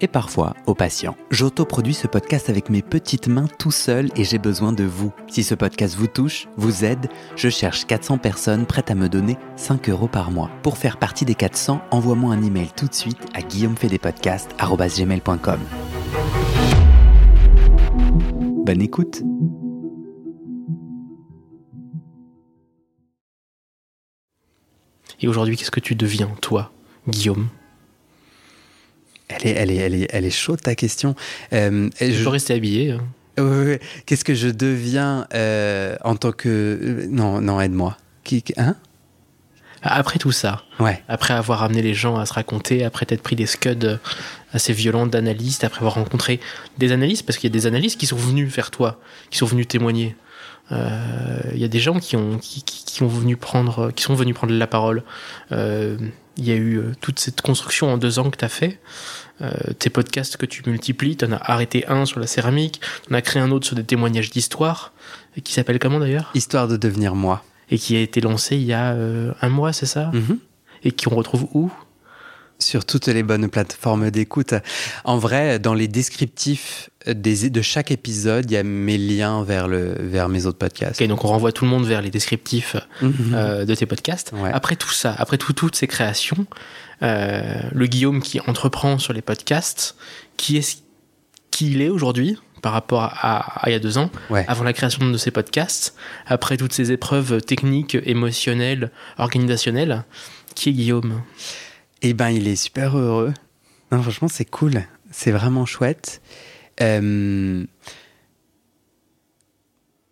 et parfois au patient. J'autoproduis ce podcast avec mes petites mains tout seul et j'ai besoin de vous. Si ce podcast vous touche, vous aide, je cherche 400 personnes prêtes à me donner 5 euros par mois. Pour faire partie des 400, envoie-moi un email tout de suite à guillaumefedepodcast.com. Bonne écoute Et aujourd'hui, qu'est-ce que tu deviens, toi, Guillaume? Elle est, elle, est, elle, est, elle est chaude ta question. Euh, je peux rester habillé. hein. Ouais. Qu'est-ce que je deviens euh, en tant que. euh, Non, non, aide-moi. Qui, qui- hein? Après tout ça, Ouais. après avoir amené les gens à se raconter, après t'être pris des scuds assez violents d'analystes, après avoir rencontré des analystes, parce qu'il y a des analystes qui sont venus vers toi, qui sont venus témoigner. Euh, Il y a des gens qui ont qui, qui- qui ont venu prendre, qui sont venus prendre la parole. Euh, Il y a eu euh, toute cette construction en deux ans que tu as fait. Euh, tes podcasts que tu multiplies, tu en as arrêté un sur la céramique, tu en as créé un autre sur des témoignages d'histoire, et qui s'appelle comment d'ailleurs? Histoire de devenir moi. Et qui a été lancé il y a un mois, c'est ça? Mhm. Et qu'on retrouve où? Sur toutes les bonnes plateformes d'écoute. En vrai, dans les descriptifs des, de chaque épisode, il y a mes liens vers, le, vers mes autres podcasts. Ok, donc on renvoie tout le monde vers les descriptifs Mhm. euh, de tes podcasts. Ouais. Après tout ça, après tout- toutes ces créations, euh, le Guillaume qui entreprend sur les podcasts, qui est qui il est aujourd'hui par rapport à, à il y a deux ans, Ouais. avant la création de ces podcasts, après toutes ces épreuves techniques, émotionnelles, organisationnelles, qui est Guillaume? Eh ben, il est super heureux. Non, franchement, c'est cool. C'est vraiment chouette. Euh,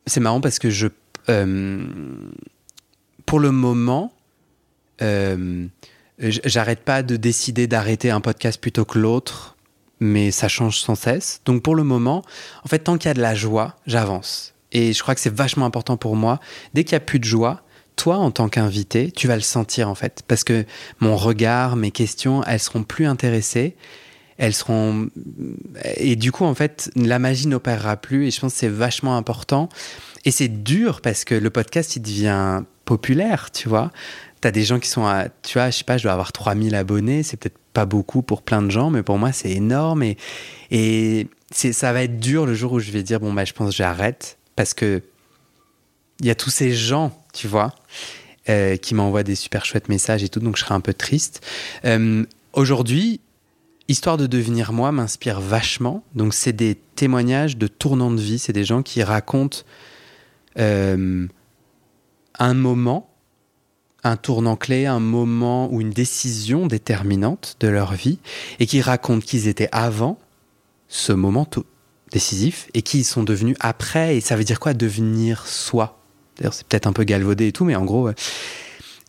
C'est marrant parce que je, euh, pour le moment, euh, j'arrête pas de décider d'arrêter un podcast plutôt que l'autre, mais ça change sans cesse. Donc pour le moment, en fait, tant qu'il y a de la joie, j'avance. Et je crois que c'est vachement important pour moi. Dès qu'il y a plus de joie, toi, en tant qu'invité, tu vas le sentir en fait, parce que mon regard, mes questions, elles seront plus intéressées. Elles seront et du coup en fait la magie n'opérera plus et je pense que c'est vachement important. Et c'est dur parce que le podcast il devient populaire tu vois. T'as des gens qui sont à tu vois je sais pas je dois avoir 3000 abonnés c'est peut-être pas beaucoup pour plein de gens mais pour moi c'est énorme. Et et ça va être dur le jour où je vais dire bon bah je pense j'arrête parce que il y a tous ces gens tu vois euh, qui m'envoient des super chouettes messages et tout donc je serai un peu triste. Euh, aujourd'hui Histoire de devenir moi m'inspire vachement. Donc, c'est des témoignages de tournants de vie. C'est des gens qui racontent euh, un moment, un tournant clé, un moment ou une décision déterminante de leur vie et qui racontent qu'ils étaient avant ce moment décisif et qui ils sont devenus après. Et ça veut dire quoi devenir soi? D'ailleurs, c'est peut-être un peu galvaudé et tout, mais en gros.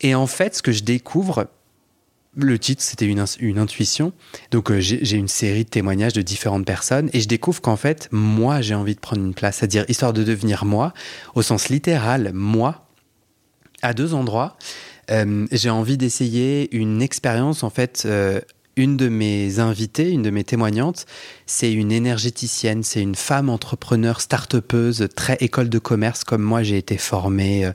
Et en fait, ce que je découvre, le titre, c'était une, intuition. Donc, euh, j'ai j'ai une série de témoignages de différentes personnes et je découvre qu'en fait, moi, j'ai envie de prendre une place, c'est-à-dire histoire de devenir moi, au sens littéral, moi, à deux endroits. Euh, j'ai envie d'essayer une expérience, en fait. euh, une de mes invitées, une de mes témoignantes, c'est une énergéticienne, c'est une femme entrepreneur, start-upeuse, très école de commerce comme moi, j'ai été formée,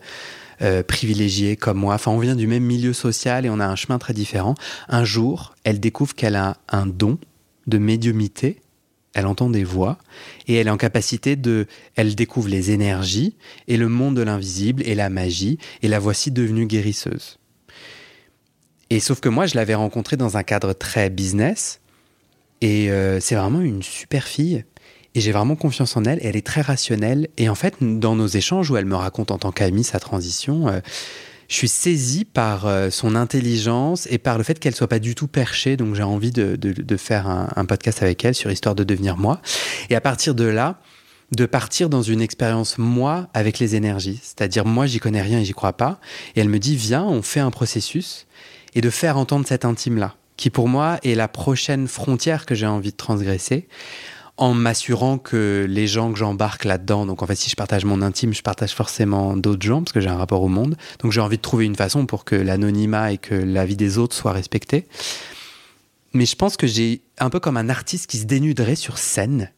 euh, privilégiée comme moi. Enfin, on vient du même milieu social et on a un chemin très différent. Un jour, elle découvre qu'elle a un don de médiumité. Elle entend des voix et elle est en capacité de. Elle découvre les énergies et le monde de l'invisible et la magie et la voici devenue guérisseuse. Et sauf que moi, je l'avais rencontrée dans un cadre très business et euh, c'est vraiment une super fille. Et j'ai vraiment confiance en elle. Elle est très rationnelle. Et en fait, dans nos échanges où elle me raconte en tant qu'amie sa transition, euh, je suis saisi par euh, son intelligence et par le fait qu'elle soit pas du tout perchée. Donc j'ai envie de, faire un, podcast avec elle sur Histoire de devenir moi. Et à partir de là, de partir dans une expérience moi avec les énergies. C'est-à-dire moi j'y connais rien et j'y crois pas. Et elle me dit viens, on fait un processus et de faire entendre cet intime-là, qui pour moi est la prochaine frontière que j'ai envie de transgresser en m'assurant que les gens que j'embarque là-dedans, donc en fait si je partage mon intime, je partage forcément d'autres gens parce que j'ai un rapport au monde. Donc j'ai envie de trouver une façon pour que l'anonymat et que la vie des autres soient respectés. Mais je pense que j'ai un peu comme un artiste qui se dénuderait sur scène,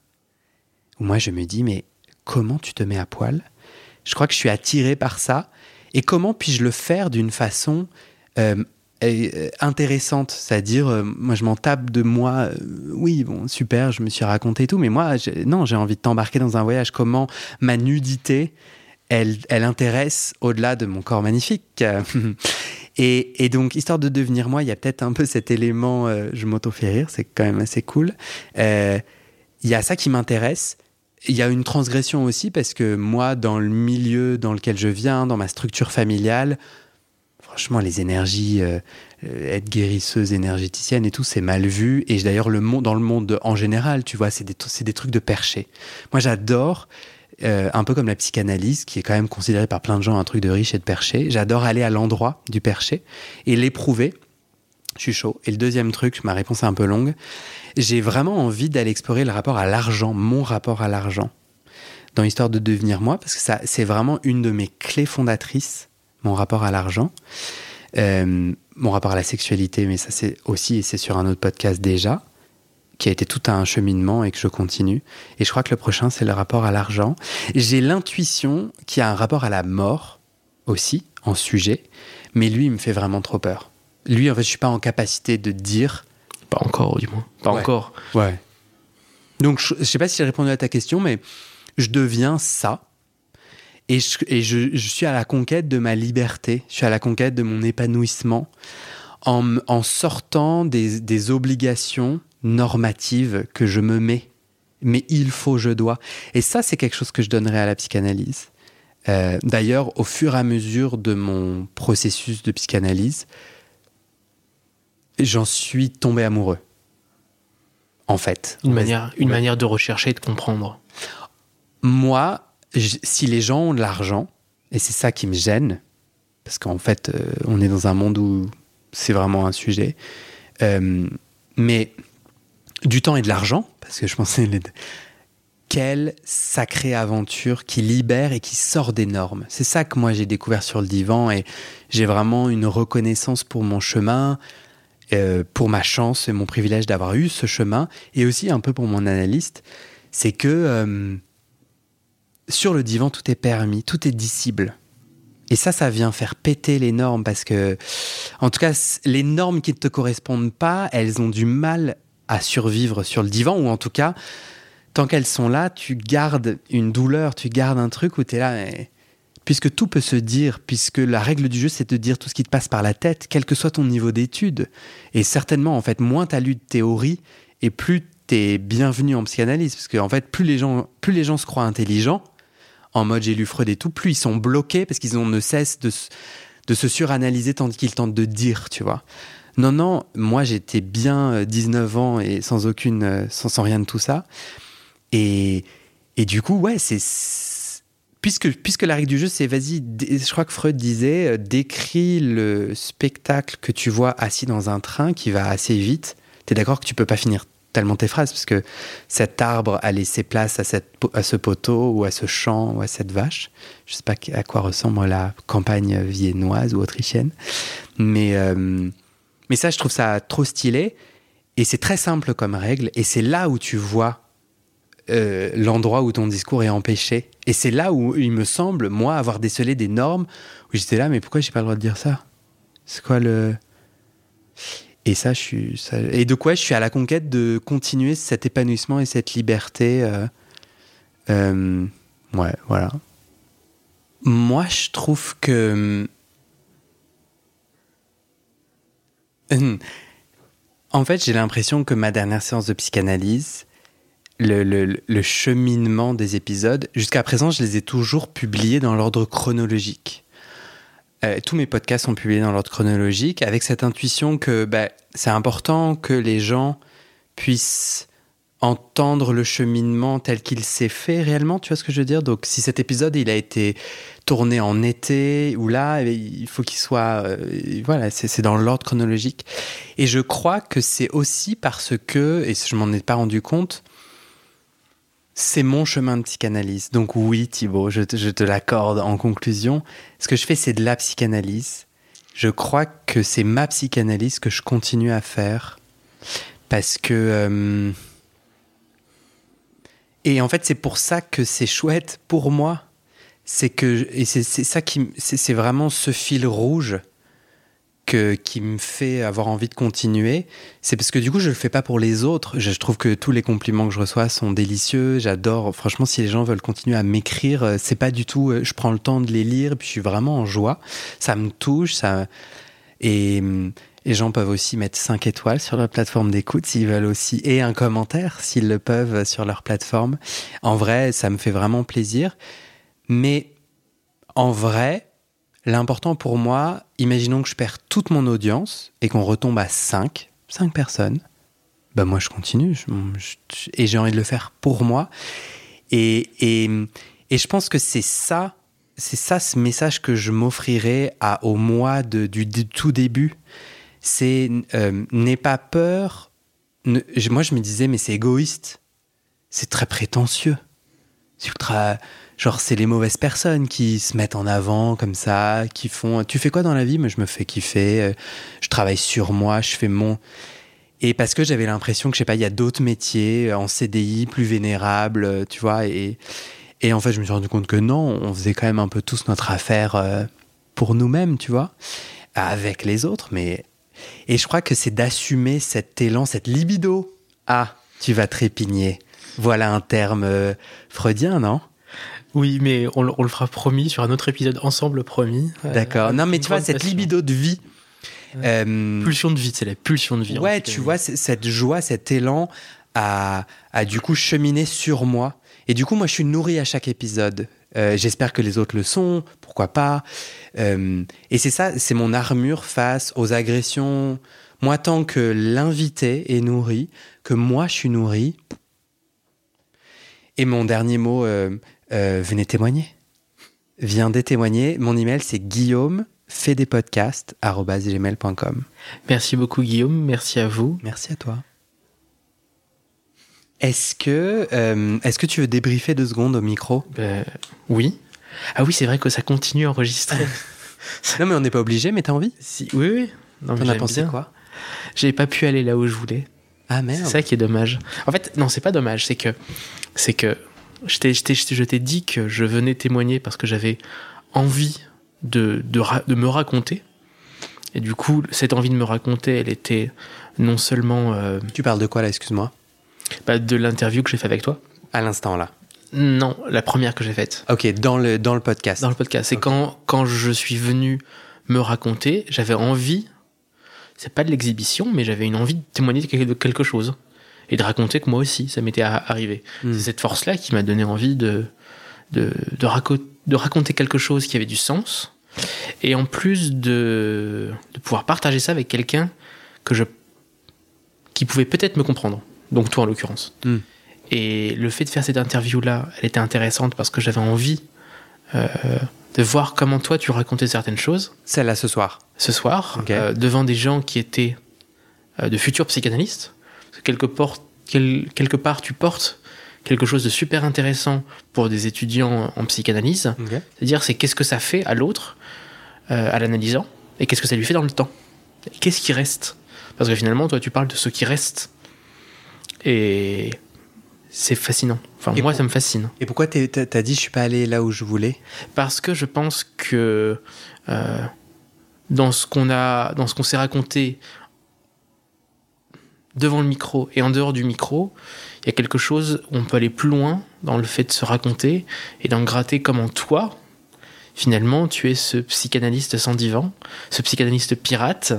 où moi je me dis mais comment tu te mets à poil? Je crois que je suis attiré par ça. Et comment puis-je le faire d'une façon euh, euh, intéressante, c'est-à-dire euh, moi je m'en tape de moi, euh, oui bon super, je me suis raconté tout, mais moi non j'ai envie de t'embarquer dans un voyage. Comment ma nudité, elle, elle intéresse au-delà de mon corps magnifique? et, donc histoire de devenir moi, il y a peut-être un peu cet élément, je m'auto-fais rire, c'est quand même assez cool. Il y a ça qui m'intéresse. Il y a une transgression aussi parce que moi, dans le milieu dans lequel je viens, dans ma structure familiale, franchement, les énergies, euh, être guérisseuse, énergéticienne et tout, c'est mal vu. Et d'ailleurs, dans le monde en général, tu vois, c'est des, des, trucs de perché. Moi, j'adore, euh, un peu comme la psychanalyse, qui est quand même considérée par plein de gens un truc de riche et de perché. J'adore aller à l'endroit du perché et l'éprouver. Je suis chaud. Et le deuxième truc, ma réponse est un peu longue, j'ai vraiment envie d'aller explorer le rapport à l'argent, mon rapport à l'argent, dans l'histoire de devenir moi, parce que ça, c'est vraiment une de mes clés fondatrices mon rapport à l'argent, euh, mon rapport à la sexualité, mais ça c'est aussi, et c'est sur un autre podcast déjà, qui a été tout un cheminement et que je continue. Et je crois que le prochain, c'est le rapport à l'argent. J'ai l'intuition qu'il y a un rapport à la mort aussi, en sujet, mais lui, il me fait vraiment trop peur. Lui, en fait, je suis pas en capacité de dire. Pas encore, du moins. Pas ouais. encore. Ouais. Donc, je, je sais pas si j'ai répondu à ta question, mais je deviens ça et, je, et je, je, suis à la conquête de ma liberté, je suis à la conquête de mon épanouissement en, en sortant des, des, obligations normatives que je me mets. Mais il faut, je dois. Et ça, c'est quelque chose que je donnerais à la psychanalyse. Euh, D'ailleurs, au fur et à mesure de mon processus de psychanalyse, j'en suis tombé amoureux. En fait. Une, manière, une ouais. manière de rechercher et de comprendre. Moi, si les gens ont de l'argent, et c'est ça qui me gêne, parce qu'en fait, euh, on est dans un monde où c'est vraiment un sujet, euh, mais du temps et de l'argent, parce que je pensais, les... quelle sacrée aventure qui libère et qui sort des normes. C'est ça que moi j'ai découvert sur le divan, et j'ai vraiment une reconnaissance pour mon chemin, euh, pour ma chance et mon privilège d'avoir eu ce chemin, et aussi un peu pour mon analyste, c'est que sur le divan, tout est permis, tout est dissible. Et ça, ça vient faire péter les normes parce que, en tout cas, les normes qui ne te correspondent pas, elles ont du mal à survivre sur le divan ou en tout cas, tant qu'elles sont là, tu gardes une douleur, tu gardes un truc où tu es là. Puisque tout peut se dire, puisque la règle du jeu, c'est de dire tout ce qui te passe par la tête, quel que soit ton niveau d'études. Et certainement, en fait, moins tu as lu de théorie et plus tu es bienvenu en psychanalyse. Parce que, en fait, plus les gens, plus les gens se croient intelligents, en mode j'ai lu Freud et tout, plus ils sont bloqués parce qu'ils ont ne cessent de, de se suranalyser tant qu'ils tentent de dire, tu vois. Non, non, moi j'étais bien 19 ans et sans aucune, sans, sans rien de tout ça. Et, et du coup, ouais, c'est. Puisque, puisque la règle du jeu, c'est vas-y, je crois que Freud disait, décris le spectacle que tu vois assis dans un train qui va assez vite. T'es d'accord que tu peux pas finir tellement tes phrases, parce que cet arbre a laissé place à, cette, à ce poteau ou à ce champ ou à cette vache. Je ne sais pas à quoi ressemble la campagne viennoise ou autrichienne. Mais, euh, mais ça, je trouve ça trop stylé. Et c'est très simple comme règle. Et c'est là où tu vois euh, l'endroit où ton discours est empêché. Et c'est là où il me semble, moi, avoir décelé des normes où j'étais là, mais pourquoi j'ai pas le droit de dire ça? C'est quoi le. Et ça, je suis. Et de quoi je suis à la conquête de continuer cet épanouissement et cette liberté. Euh, euh, ouais, voilà. Moi, je trouve que. En fait, j'ai l'impression que ma dernière séance de psychanalyse, le cheminement des épisodes, jusqu'à présent, je les ai toujours publiés dans l'ordre chronologique. Euh, tous mes podcasts sont publiés dans l'ordre chronologique, avec cette intuition que bah, c'est important que les gens puissent entendre le cheminement tel qu'il s'est fait réellement, tu vois ce que je veux dire? Donc si cet épisode il a été tourné en été ou là, eh il faut qu'il soit euh, voilà, c'est dans l'ordre chronologique. Et je crois que c'est aussi parce que et je m'en ai pas rendu compte, c'est mon chemin de psychanalyse. Donc oui, Thibaut, je te, l'accorde en conclusion. Ce que je fais, c'est de la psychanalyse. Je crois que c'est ma psychanalyse que je continue à faire parce que euh, et en fait, c'est pour ça que c'est chouette pour moi. C'est que, et c'est ça qui, c'est vraiment ce fil rouge que, qui me fait avoir envie de continuer. C'est parce que du coup, je le fais pas pour les autres. Je, trouve que tous les compliments que je reçois sont délicieux. J'adore. Franchement, si les gens veulent continuer à m'écrire, euh, c'est pas du tout, euh, je prends le temps de les lire, puis je suis vraiment en joie. Ça me touche, ça, et, hum, les gens peuvent aussi mettre 5 étoiles sur leur plateforme d'écoute s'ils veulent aussi, et un commentaire s'ils le peuvent sur leur plateforme. En vrai, ça me fait vraiment plaisir. Mais en vrai, l'important pour moi, imaginons que je perds toute mon audience et qu'on retombe à 5, 5 personnes. Ben moi, je continue et j'ai envie de le faire pour moi. Et, et, et je pense que c'est ça, c'est ça ce message que je m'offrirai au mois de, du, du tout début c'est euh, n'aie pas peur. moi, je me disais, mais c'est égoïste. C'est très prétentieux. C'est ultra. Genre, c'est les mauvaises personnes qui se mettent en avant comme ça, qui font. Tu fais quoi dans la vie? Moi, je me fais kiffer. Euh, je travaille sur moi, je fais mon. Et parce que j'avais l'impression que, je sais pas, il y a d'autres métiers euh, en CDI plus vénérables, tu vois. Et, et en fait, je me suis rendu compte que non, on faisait quand même un peu tous notre affaire pour nous-mêmes, tu vois, avec les autres, mais et je crois que c'est d'assumer cet élan, cette libido. Ah, tu vas trépigner. Voilà un terme euh, freudien, non? Oui, mais on, le fera promis sur un autre épisode ensemble, promis. Euh, D'accord. non, mais tu vois, cette libido de vie. Euh, pulsion de vie, c'est la pulsion de vie. Ouais, tu vois, cette joie, cet élan à, à, du coup cheminer sur moi. Et du coup, moi, je suis nourri à chaque épisode. Euh, j'espère que les autres le sont, pourquoi pas. Et c'est ça, c'est mon armure face aux agressions. Moi, tant que l'invité est nourri, que moi je suis nourri. Et mon dernier mot, euh, venez témoigner. Viendez témoigner. Mon email, c'est guillaume fait des podcasts Merci beaucoup Guillaume, merci à vous. Merci à toi. Est-ce que, euh, est-ce que tu veux débriefer deux secondes au micro? Ben, Oui. Ah oui, c'est vrai que ça continue à enregistrer. non, mais on n'est pas obligé, mais t'as envie? Si, Oui, oui. T'en as pensé quoi? J'ai pas pu aller là où je voulais. Ah merde. C'est ça qui est dommage. En fait, non, c'est pas dommage. C'est que, c'est que je t'ai, je t'ai dit que je venais témoigner parce que j'avais envie de, de, de, me raconter. Et du coup, cette envie de me raconter, elle était non seulement. Euh, tu parles de quoi là, excuse-moi? bah, de l'interview que j'ai fait avec toi. À l'instant là Non, la première que j'ai faite. Ok, dans le, dans le podcast. Dans le podcast. C'est quand, quand je suis venu me raconter, j'avais envie, c'est pas de l'exhibition, mais j'avais une envie de témoigner de quelque chose. Et de raconter que moi aussi, ça m'était arrivé. Hmm. C'est cette force-là qui m'a donné envie de, de, de, de raconter quelque chose qui avait du sens. Et en plus de, de pouvoir partager ça avec quelqu'un que je, qui pouvait peut-être me comprendre donc toi en l'occurrence. Hmm. Et le fait de faire cette interview-là, elle était intéressante parce que j'avais envie euh, de voir comment toi tu racontais certaines choses. Celle-là ce soir. Ce soir, euh, devant des gens qui étaient euh, de futurs psychanalystes. Quelque, part, quelque part, tu portes quelque chose de super intéressant pour des étudiants en psychanalyse. C'est-à-dire, c'est qu'est-ce que ça fait à l'autre, à l'analysant, et qu'est-ce que ça lui fait dans le temps. Qu'est-ce qui reste? Parce que finalement, toi, tu parles de ce qui reste et c'est fascinant. Enfin, moi, ça me fascine. Et pourquoi t'as dit je suis pas allé là où je voulais? Parce que je pense que euh, dans ce qu'on a, dans ce qu'on s'est raconté devant le micro et en dehors du micro, il y a quelque chose où on peut aller plus loin dans le fait de se raconter et d'en gratter comment toi, finalement, tu es ce psychanalyste sans divan, ce psychanalyste pirate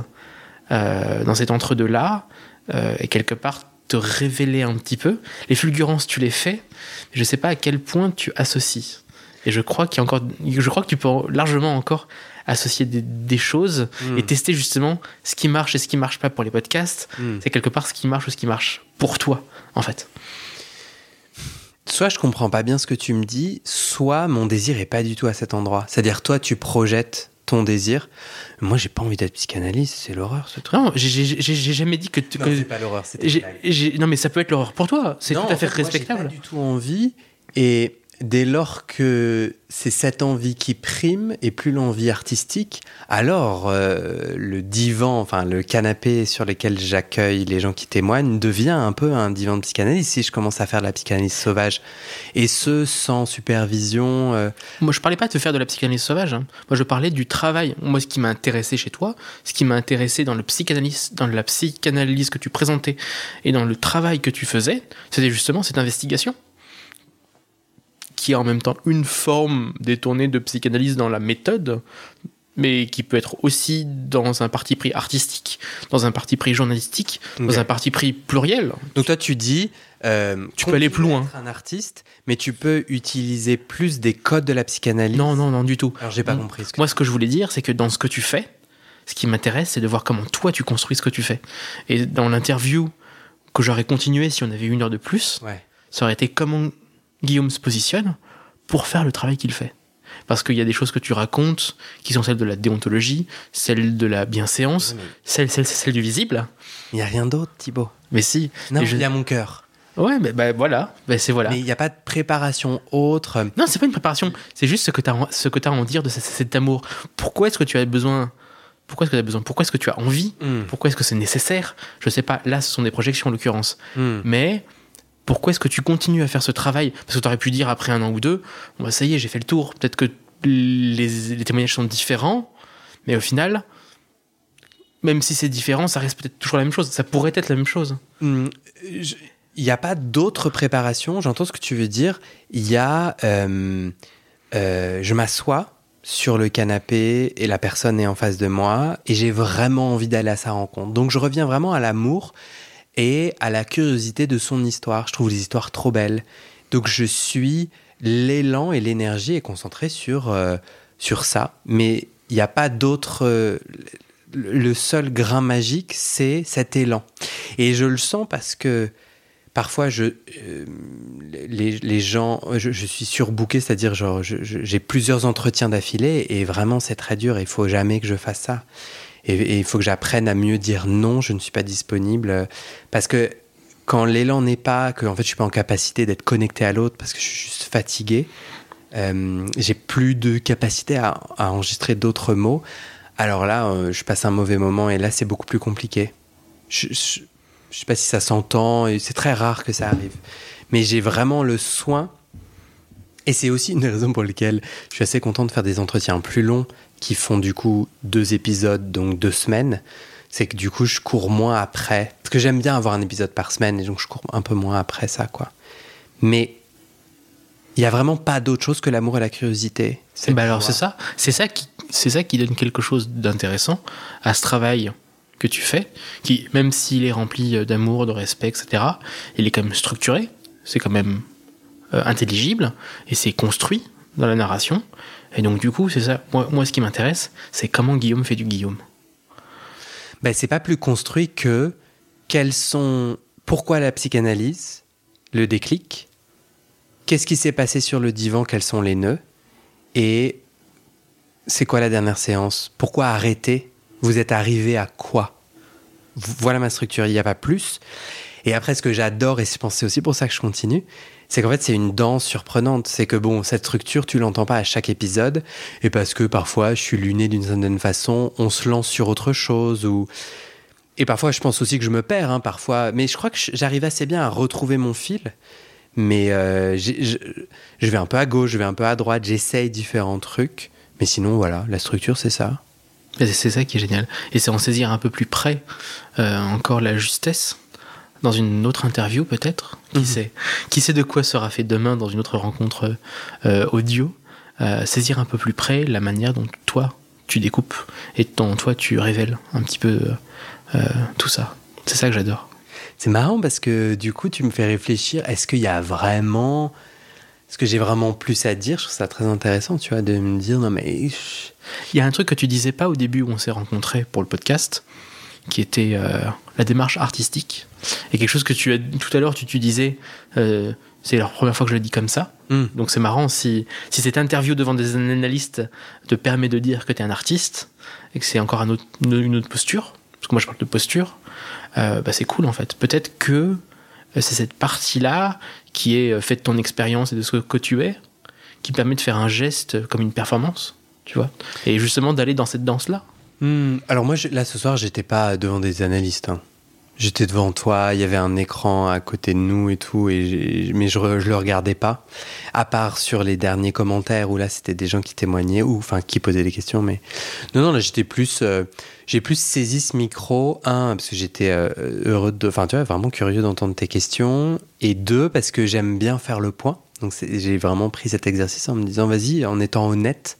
euh, dans cet entre-deux-là, euh, et quelque part, te révéler un petit peu. Les fulgurances, tu les fais, mais je sais pas à quel point tu associes. Et je crois qu'il y a encore, je crois que tu peux largement encore associer des, choses Hmm. et tester justement ce qui marche et ce qui marche pas pour les podcasts. Hmm. C'est quelque part ce qui marche ou ce qui marche pour toi, en fait. Soit je comprends pas bien ce que tu me dis, soit mon désir est pas du tout à cet endroit. C'est-à-dire, toi, tu projettes ton désir. Moi, j'ai pas envie d'être psychanalyste, c'est l'horreur ce truc. Non, j'ai- jamais dit que. tu- Non, c'est pas l'horreur, non, mais ça peut être l'horreur pour toi. C'est tout à en fait, moi, j'ai respectable. pas du tout envie. Et dès lors que c'est cette envie qui prime et plus l'envie artistique, alors euh, le divan, enfin le canapé sur lequel j'accueille les gens qui témoignent devient un peu un divan de psychanalyse si je commence à faire de la psychanalyse sauvage. Et ce, sans supervision. euh, Moi, je parlais pas de faire de la psychanalyse sauvage. hein. Moi, je parlais du travail. Moi, ce qui m'a intéressé chez toi, ce qui m'a intéressé dans le psychanalyse, dans la psychanalyse que tu présentais et dans le travail que tu faisais, c'était justement cette investigation qui est en même temps une forme détournée de psychanalyse dans la méthode, mais qui peut être aussi dans un parti pris artistique, dans un parti pris journalistique, dans un parti pris pluriel. Donc toi, tu dis... euh, Tu peux aller plus loin. être un artiste, mais tu peux utiliser plus des codes de la psychanalyse. Non, non, non, du tout. Alors j'ai pas compris ce que Moi, ce que je voulais dire, c'est que dans ce que tu fais, ce qui m'intéresse, c'est de voir comment toi tu construis ce que tu fais. Et dans l'interview que j'aurais continué si on avait une heure de plus, Ouais. ça aurait été comment Guillaume se positionne pour faire le travail qu'il fait. Parce qu'il y a des choses que tu racontes qui sont celles de la déontologie, celles de la bienséance, celles, celles, celles du visible. Il n'y a rien d'autre, Thibaut. Mais si. Non, je- il y a mon cœur. Ouais, mais bah, voilà. Bah, c'est voilà. Mais il n'y a pas de préparation autre. Non, c'est pas une préparation. C'est juste ce que tu as, ce que as à en dire de ce- cet amour. Pourquoi est-ce que tu as besoin Pourquoi est-ce que tu as besoin Pourquoi est-ce que tu as envie? Hmm, Pourquoi est-ce que c'est nécessaire? Je sais pas. Là, ce sont des projections en l'occurrence. hmm. Mais pourquoi est-ce que tu continues à faire ce travail? Parce que tu aurais pu dire après un an ou deux, bah, ça y est, j'ai fait le tour. Peut-être que les, témoignages sont différents, mais au final, même si c'est différent, ça reste peut-être toujours la même chose. Ça pourrait être la même chose. Je- Il n'y a pas d'autre préparation. J'entends ce que tu veux dire. Il y a. euh, je m'assois sur le canapé et la personne est en face de moi et j'ai vraiment envie d'aller à sa rencontre. Donc je reviens vraiment à l'amour et à la curiosité de son histoire. Je trouve les histoires trop belles. Donc je suis l'élan et l'énergie est concentré sur euh, sur ça, mais il n'y a pas d'autre. euh, le seul grain magique, c'est cet élan. Et je le sens parce que parfois, je, euh, les, les gens, je, je suis surbooké, c'est-à-dire j'ai plusieurs entretiens d'affilée et vraiment c'est très dur. Il faut jamais que je fasse ça. Et, il faut que j'apprenne à mieux dire non, je ne suis pas disponible. Parce que quand l'élan n'est pas, que en fait je suis pas en capacité d'être connecté à l'autre parce que je suis juste fatigué, euh, j'ai plus de capacité à, enregistrer d'autres mots. Alors là, euh, je passe un mauvais moment et là c'est beaucoup plus compliqué. Je, je, je sais pas si ça s'entend c'est très rare que ça arrive. Mais j'ai vraiment le soin. Et c'est aussi une des raisons pour lesquelles je suis assez content de faire des entretiens plus longs qui font du coup deux épisodes, donc deux semaines. C'est que du coup, je cours moins après. Parce que j'aime bien avoir un épisode par semaine et donc je cours un peu moins après ça, quoi. Mais il n'y a vraiment pas d'autre chose que l'amour et la curiosité. Bah alors c'est ça, c'est ça qui, c'est ça qui donne quelque chose d'intéressant à ce travail que tu fais, qui même s'il est rempli d'amour, de respect, etc., il est quand même structuré, c'est quand même euh, intelligible et c'est construit dans la narration. Et donc du coup, c'est ça. Moi, ce qui m'intéresse, c'est comment Guillaume fait du Guillaume. Ben, c'est pas plus construit que quels sont pourquoi la psychanalyse, le déclic, qu'est-ce qui s'est passé sur le divan, quels sont les nœuds et c'est quoi la dernière séance, pourquoi arrêter, vous êtes arrivé à quoi? Voilà ma structure, il n'y a pas plus. Et après, ce que j'adore, et je pense c'est aussi pour ça que je continue, c'est qu'en fait, c'est une danse surprenante. C'est que bon, cette structure, tu l'entends pas à chaque épisode, et parce que parfois, je suis luné d'une certaine façon, on se lance sur autre chose, ou. Et parfois, je pense aussi que je me perds, hein, parfois. Mais je crois que j'arrive assez bien à retrouver mon fil. Mais euh, je, vais un peu à gauche, je vais un peu à droite, j'essaye différents trucs. Mais sinon, voilà, la structure, c'est ça. C'est ça qui est génial. Et c'est en saisir un peu plus près euh, encore la justesse dans une autre interview peut-être? Qui Mhm. sait? Qui sait de quoi sera fait demain dans une autre rencontre euh, audio? Euh, Saisir un peu plus près la manière dont toi tu découpes et dont toi tu révèles un petit peu euh, tout ça. C'est ça que j'adore. C'est marrant parce que du coup, tu me fais réfléchir. Est-ce qu'il y a vraiment Parce que j'ai vraiment plus à dire? Je trouve ça très intéressant, tu vois, de me dire non mais. Il y a un truc que tu disais pas au début où on s'est rencontrés pour le podcast, qui était euh, la démarche artistique. Et quelque chose que tu as tout à l'heure, tu, tu disais, euh, c'est la première fois que je le dis comme ça. Hmm. Donc c'est marrant si, si cette interview devant des analystes te permet de dire que tu es un artiste et que c'est encore un autre- une, autre posture, parce que moi je parle de posture, euh, bah c'est cool en fait. Peut-être que euh, c'est cette partie-là qui est faite de ton expérience et de ce que tu es qui permet de faire un geste comme une performance, tu vois. Et justement d'aller dans cette danse-là. Hmm, Alors moi, là ce soir, j'étais pas devant des analystes. hein. J'étais devant toi, il y avait un écran à côté de nous et tout, mais je, je le regardais pas. À part sur les derniers commentaires où là c'était des gens qui témoignaient ou enfin qui posaient des questions. Mais non, non, là j'étais plus, euh, j'ai plus saisi ce micro un parce que j'étais euh, heureux de, enfin tu vois, vraiment curieux d'entendre tes questions, et deux parce que j'aime bien faire le point. Donc j'ai vraiment pris cet exercice en me disant vas-y, en étant honnête.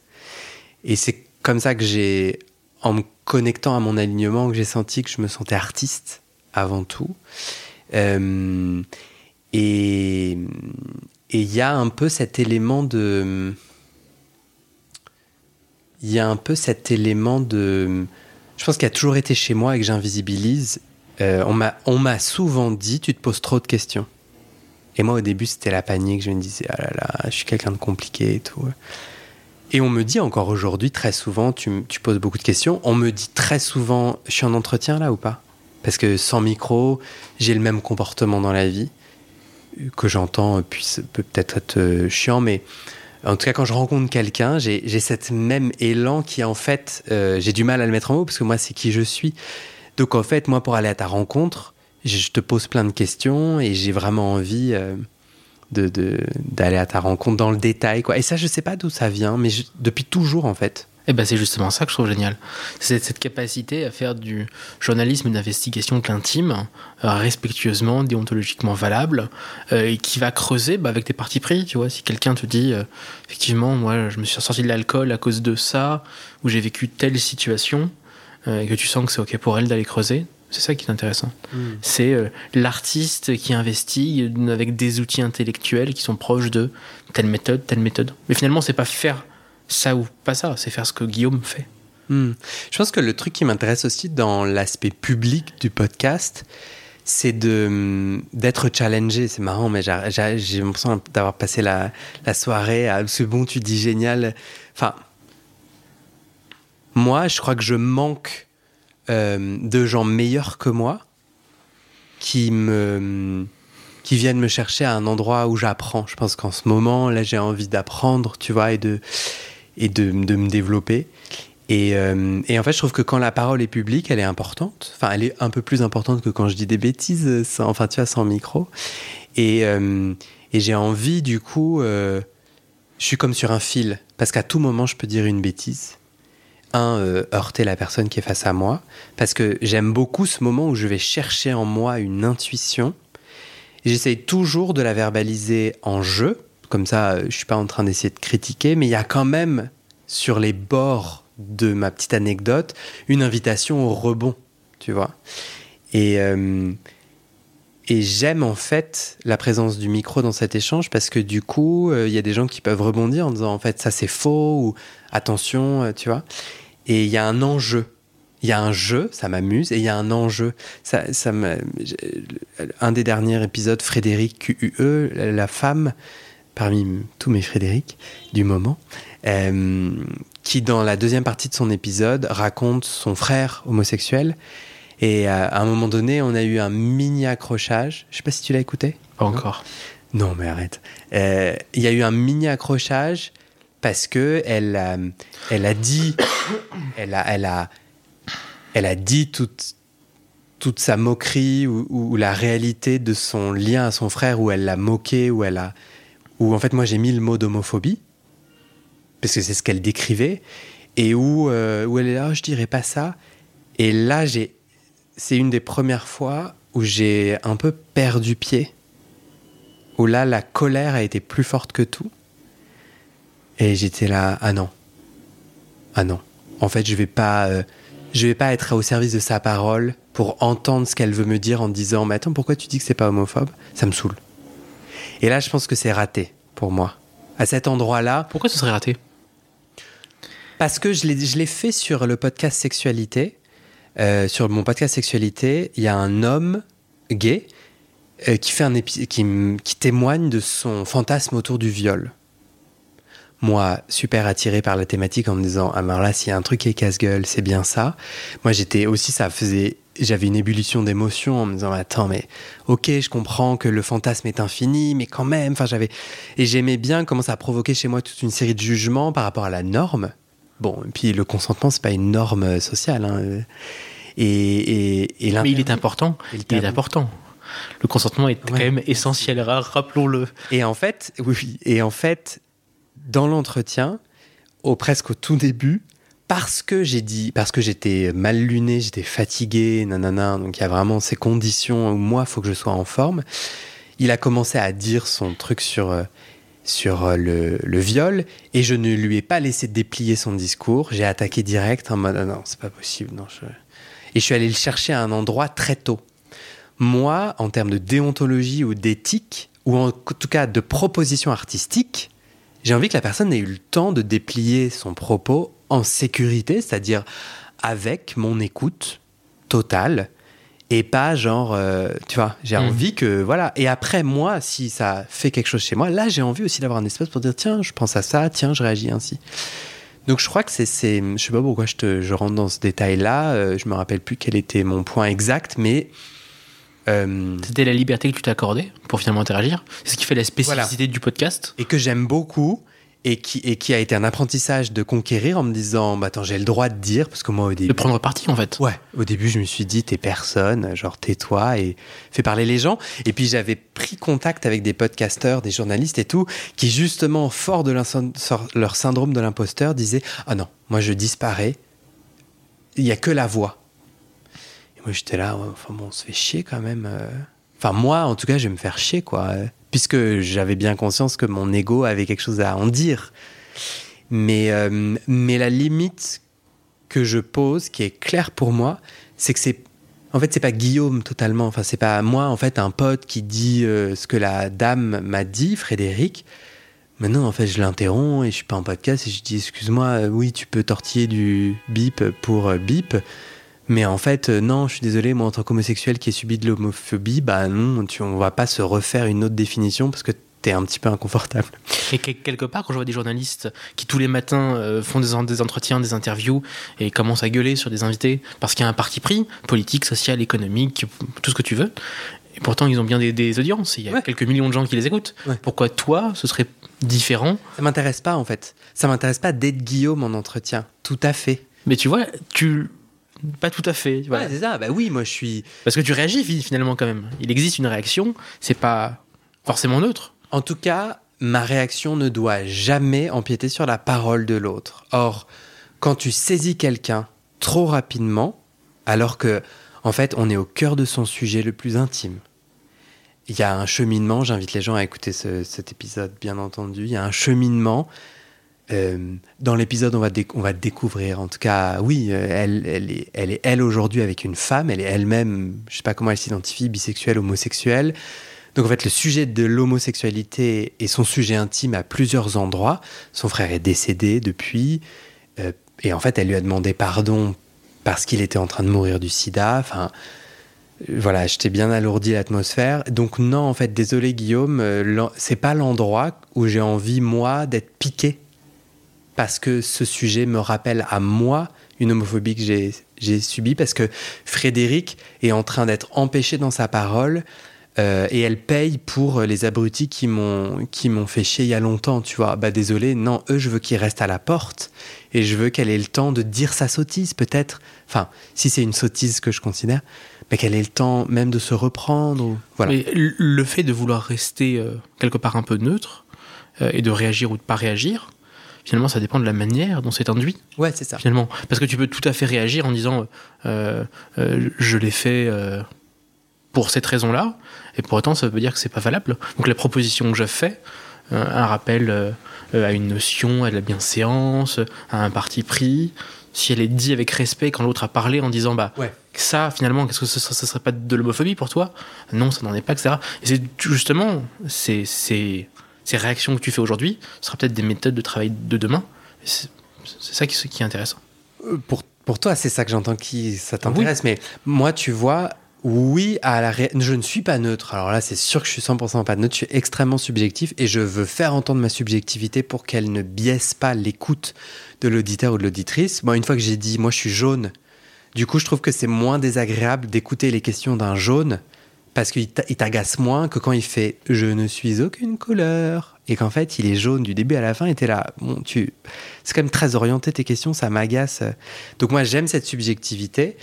Et c'est comme ça que j'ai, en me connectant à mon alignement, que j'ai senti que je me sentais artiste avant tout. Euh, et il y a un peu cet élément de. Il y a un peu cet élément de. Je pense qu'il a toujours été chez moi et que j'invisibilise. Euh, on m'a on m'a souvent dit tu te poses trop de questions. Et moi au début c'était la panique. Je me disais ah là là je suis quelqu'un de compliqué et tout. Et on me dit encore aujourd'hui très souvent, tu, poses beaucoup de questions, on me dit très souvent, je suis en entretien là ou pas? Parce que sans micro, j'ai le même comportement dans la vie, euh, que j'entends puisse peut peut-être être euh, chiant, mais en tout cas quand je rencontre quelqu'un, j'ai cette même élan qui en fait, euh, j'ai du mal à le mettre en mots, parce que moi c'est qui je suis. Donc en fait, moi pour aller à ta rencontre, je te pose plein de questions et j'ai vraiment envie... euh, de- d'aller à ta rencontre dans le détail quoi et ça je sais pas d'où ça vient mais depuis toujours en fait Et ben c'est justement ça que je trouve génial. C'est cette capacité à faire du journalisme d'investigation de l'intime, euh, respectueusement, déontologiquement valable, euh, et qui va creuser bah, avec tes partis pris. Tu vois, si quelqu'un te dit, euh, effectivement, moi, je me suis sorti de l'alcool à cause de ça, ou j'ai vécu telle situation, et que tu sens que c'est ok pour elle d'aller creuser, c'est ça qui est intéressant. C'est euh, l'artiste qui investigue avec des outils intellectuels qui sont proches de telle méthode, telle méthode. Mais finalement, c'est pas faire ça ou pas ça, c'est faire ce que Guillaume fait. Hmm. Je pense que le truc qui m'intéresse aussi dans l'aspect public du podcast, c'est de d'être challengé. C'est marrant, mais j'ai l'impression d'avoir passé la, la soirée à ce bon, tu dis génial. Enfin, moi, je crois que je manque euh, de gens meilleurs que moi qui me qui viennent me chercher à un endroit où j'apprends. Je pense qu'en ce moment, là, j'ai envie d'apprendre, tu vois, et de et de, de me développer. Et, euh, en fait, je trouve que quand la parole est publique, elle est importante. Enfin, elle est un peu plus importante que quand je dis des bêtises, sans, enfin, tu vois, sans micro. Et, euh, et j'ai envie, du coup, je suis comme sur un fil, parce qu'à tout moment, je peux dire une bêtise. Euh, heurter la personne qui est face à moi, parce que j'aime beaucoup ce moment où je vais chercher en moi une intuition. J'essaye toujours de la verbaliser en jeu, comme ça, euh, je suis pas en train d'essayer de critiquer, mais il y a quand même sur les bords de ma petite anecdote une invitation au rebond, tu vois. Et, euh, et j'aime en fait la présence du micro dans cet échange parce que du coup, il y a des gens qui peuvent rebondir en disant en fait ça c'est faux ou attention, tu vois. Et il y a un enjeu. Il y a un jeu, ça m'amuse, et il y a un enjeu. Ça, ça un des derniers épisodes, Frédéric QUE, la femme, parmi tous mes Frédéric du moment, euh, qui dans la deuxième partie de son épisode raconte son frère homosexuel. Et euh, à un moment donné, on a eu un mini accrochage. Je sais pas si tu l'as écouté. Pas encore. Non, mais arrête. Euh, Il y a eu un mini accrochage parce que elle, a- elle a dit, elle a, elle a, elle a dit toute, toute sa moquerie ou la réalité de son lien à son frère où elle l'a moqué, où elle a, où en fait moi j'ai mis le mot d'homophobie parce que c'est ce qu'elle décrivait et où, euh, où elle est là, Oh, je dirais pas ça. Et là j'ai, c'est une des premières fois où j'ai un peu perdu pied où là la colère a été plus forte que tout. Et j'étais là, ah non, ah non. En fait, je vais pas, euh, je vais pas être au service de sa parole pour entendre ce qu'elle veut me dire en disant, mais attends, pourquoi tu dis que c'est pas homophobe? Ça me saoule. Et là, je pense que c'est raté pour moi. À cet endroit-là. Pourquoi ce serait raté? Parce que je l'ai fait sur le podcast Sexualité. Euh, sur mon podcast Sexualité, il y a un homme gay euh, qui, fait un qui, qui témoigne de son fantasme autour du viol. Moi, super attiré par la thématique en me disant Ah, ben là, s'il y a un truc qui est casse-gueule, c'est bien ça. Moi, j'étais aussi, ça faisait. J'avais une ébullition d'émotions en me disant Attends, mais ok, je comprends que le fantasme est infini, mais quand même. Enfin, j'avais. Et j'aimais bien comment ça provoquait chez moi toute une série de jugements par rapport à la norme. Bon, et puis le consentement, c'est pas une norme sociale. hein. Et, et, et Mais il est important. Il est important. Le consentement est quand même essentiel, ra- rappelons-le. Et en fait, oui, et en fait, dans l'entretien, au presque au tout début, parce que j'ai dit, parce que j'étais mal luné, j'étais fatigué, nanana, donc il y a vraiment ces conditions où moi, il faut que je sois en forme. Il a commencé à dire son truc sur, euh, sur euh, le, le viol, et je ne lui ai pas laissé déplier son discours. J'ai attaqué direct en mode, ah non, c'est pas possible. Non, je... Et je suis allé le chercher à un endroit très tôt. Moi, en termes de déontologie ou d'éthique, ou en tout cas de proposition artistique, j'ai envie que la personne ait eu le temps de déplier son propos en sécurité, c'est-à-dire avec mon écoute totale et pas genre, euh, tu vois, j'ai Mhm. envie que, voilà. Et après, moi, si ça fait quelque chose chez moi, là, j'ai envie aussi d'avoir un espace pour dire, tiens, je pense à ça, tiens, je réagis ainsi. Donc je crois que c'est, c'est je sais pas pourquoi je, te, je rentre dans ce détail-là, euh, je me rappelle plus quel était mon point exact, mais euh, C'était la liberté que tu t'es accordée pour finalement interagir. C'est ce qui fait la spécificité du podcast. et que j'aime beaucoup et qui, et qui a été un apprentissage de conquérir en me disant, bah attends, j'ai le droit de dire, parce que moi au De début... prendre parti, en fait. Ouais, au début, je me suis dit, t'es personne, genre tais-toi et fais parler les gens. Et puis j'avais pris contact avec des podcasteurs, des journalistes et tout, qui justement, fort de leur syndrome de l'imposteur, disaient, ah non, moi je disparais, il y a que la voix. Moi j'étais là, enfin bon, on se fait chier quand même. euh. Enfin moi, en tout cas, je vais me faire chier, quoi. euh, Puisque j'avais bien conscience que mon ego avait quelque chose à en dire. Mais, euh, mais la limite que je pose, qui est claire pour moi, c'est que c'est. En fait, c'est pas Guillaume totalement. Enfin, c'est pas moi, en fait, un pote qui dit ce que la dame m'a dit, Frédéric. Maintenant, en fait, je l'interromps et je suis pas en podcast et je dis Excuse-moi, oui, tu peux tortiller du bip pour bip. Mais en fait, euh, non, je suis désolé, moi, en tant qu'homosexuel qui ai subi de l'homophobie, bah non, tu, on va pas se refaire une autre définition parce que t'es un petit peu inconfortable. Et que- quelque part, quand je vois des journalistes qui tous les matins euh, font des, en- des entretiens, des interviews et commencent à gueuler sur des invités parce qu'il y a un parti pris, politique, social, économique, tout ce que tu veux, et pourtant ils ont bien des, des audiences, il y a Ouais. quelques millions de gens qui les écoutent. Ouais. Pourquoi toi, ce serait différent? Ça m'intéresse pas, en fait. Ça m'intéresse pas d'être Guillaume en entretien. Tout à fait. Mais tu vois, tu. Pas tout à fait. Voilà. Ouais, c'est ça. Bah oui, moi, je suis. Parce que tu réagis fi- finalement quand même. Il existe une réaction, c'est pas forcément neutre. En tout cas, ma réaction ne doit jamais empiéter sur la parole de l'autre. Or, quand tu saisis quelqu'un trop rapidement, alors que, en fait, on est au cœur de son sujet le plus intime. Il y a un cheminement, j'invite les gens à écouter ce- cet épisode, bien entendu. Il y a un cheminement. Euh, dans l'épisode, on, va on va découvrir, en tout cas, oui, euh, elle, est elle, est elle aujourd'hui avec une femme, elle est elle-même, je sais pas comment elle s'identifie, bisexuelle, homosexuelle. Donc en fait, le sujet de l'homosexualité est son sujet intime à plusieurs endroits. Son frère est décédé depuis, euh, et en fait, elle lui a demandé pardon parce qu'il était en train de mourir du sida. Enfin, voilà, je t'ai bien alourdi l'atmosphère. Donc non, en fait, désolé Guillaume, c'est pas l'endroit où j'ai envie moi d'être piqué parce que ce sujet me rappelle à moi une homophobie que j'ai subie parce que Frédéric est en train d'être empêché dans sa parole euh, et elle paye pour les abrutis qui m'ont fait chier il y a longtemps, tu vois. Bah désolé, non, eux je veux qu'ils restent à la porte et je veux qu'elle ait le temps de dire sa sottise peut-être. Enfin, si c'est une sottise que je considère, mais qu'elle ait le temps même de se reprendre voilà. Le fait de vouloir rester euh, quelque part un peu neutre euh, et de réagir ou de pas réagir, finalement, ça dépend de la manière dont c'est induit. Ouais, c'est ça. Finalement, parce que tu peux tout à fait réagir en disant euh, euh, je l'ai fait euh, pour cette raison-là, et pour autant, ça veut dire que c'est pas valable. Donc la proposition que je fais, euh, un rappel euh, à une notion, à de la bienséance, à un parti pris, si elle est dit avec respect quand l'autre a parlé en disant bah Ouais. ça finalement qu'est-ce que ce, ce serait pas de l'homophobie pour toi? Non, ça n'en est pas, etc. Et c'est justement c'est c'est ces réactions que tu fais aujourd'hui, ce sera peut-être des méthodes de travail de demain. C'est ça qui, qui, est intéressant. Euh, pour, pour toi, c'est ça que j'entends qui ça t'intéresse. Mais moi, tu vois, oui, à la je ne suis pas neutre. Alors là, c'est sûr que je suis 100% pas neutre. Je suis extrêmement subjectif et je veux faire entendre ma subjectivité pour qu'elle ne biaise pas l'écoute de l'auditeur ou de l'auditrice. Moi, une fois que j'ai dit, moi, je suis jaune, du coup, je trouve que c'est moins désagréable d'écouter les questions d'un jaune parce qu'il t'agace moins que quand il fait je ne suis aucune couleur et qu'en fait il est jaune du début à la fin et t'es là bon tu c'est quand même très orienté tes questions ça m'agace donc moi j'aime cette subjectivité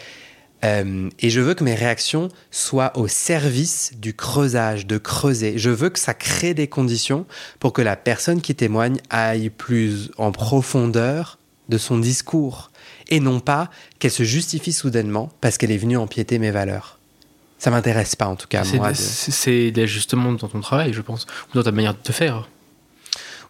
euh, et je veux que mes réactions soient au service du creusage, de creuser. Je veux que ça crée des conditions pour que la personne qui témoigne aille plus en profondeur de son discours et non pas qu'elle se justifie soudainement parce qu'elle est venue empiéter mes valeurs ça m'intéresse pas en tout cas. moi. C'est justement dans ton travail, je pense, ou dans ta manière de te faire.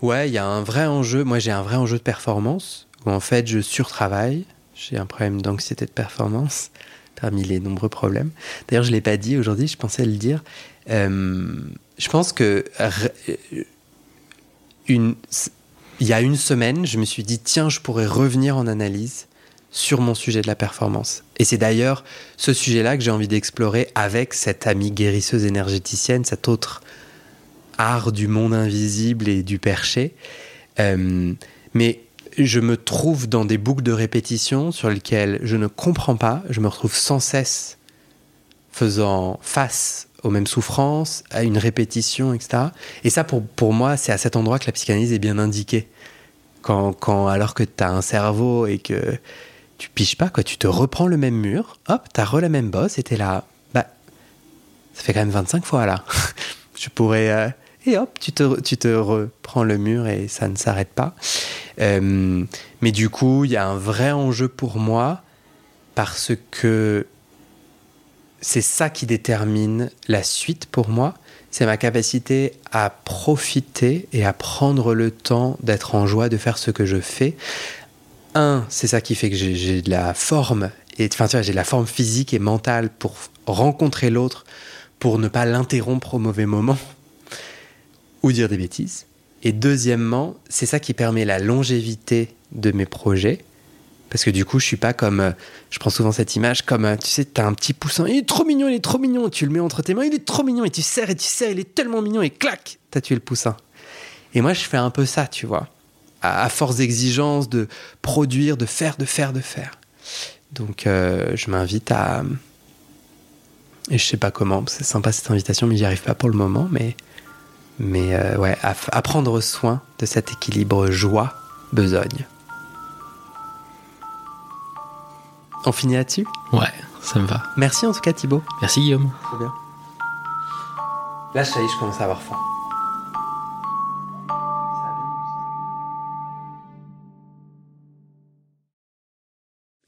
Ouais, il y a un vrai enjeu. Moi, j'ai un vrai enjeu de performance où en fait, je surtravaille. J'ai un problème d'anxiété de performance parmi les nombreux problèmes. D'ailleurs, je l'ai pas dit aujourd'hui. Je pensais le dire. Euh, je pense que une, il y a une semaine, je me suis dit tiens, je pourrais revenir en analyse sur mon sujet de la performance. Et c'est d'ailleurs ce sujet-là que j'ai envie d'explorer avec cette amie guérisseuse énergéticienne, cet autre art du monde invisible et du perché. Euh, mais je me trouve dans des boucles de répétition sur lesquelles je ne comprends pas, je me retrouve sans cesse faisant face aux mêmes souffrances, à une répétition, etc. Et ça, pour, pour moi, c'est à cet endroit que la psychanalyse est bien indiquée. Quand, quand alors que tu as un cerveau et que tu piches pas, quoi. Tu te reprends le même mur, hop, t'as re la même bosse et t'es là. Bah, ça fait quand même 25 fois là. je pourrais. Euh, et hop, tu te, tu te reprends le mur et ça ne s'arrête pas. Euh, mais du coup, il y a un vrai enjeu pour moi parce que c'est ça qui détermine la suite pour moi. C'est ma capacité à profiter et à prendre le temps d'être en joie de faire ce que je fais un, c'est ça qui fait que j'ai de la forme, et enfin tu vois, j'ai de la forme physique et mentale pour rencontrer l'autre, pour ne pas l'interrompre au mauvais moment ou dire des bêtises. Et deuxièmement, c'est ça qui permet la longévité de mes projets. Parce que du coup, je suis pas comme. Je prends souvent cette image comme. Tu sais, tu as un petit poussin, il est trop mignon, il est trop mignon. Tu le mets entre tes mains, il est trop mignon. Et tu serres et tu serres, il est tellement mignon. Et clac, t'as tué le poussin. Et moi, je fais un peu ça, tu vois à, force d'exigence, de produire, de faire, de faire, de faire. Donc euh, je m'invite à... Et je sais pas comment, c'est sympa cette invitation, mais j'y arrive pas pour le moment, mais, mais euh, ouais, à, à, prendre soin de cet équilibre joie-besogne. On finit là-dessus? Ouais, ça me va. Merci en tout cas Thibaut. Merci Guillaume. Très bien. Là, ça y est, je commence à avoir faim.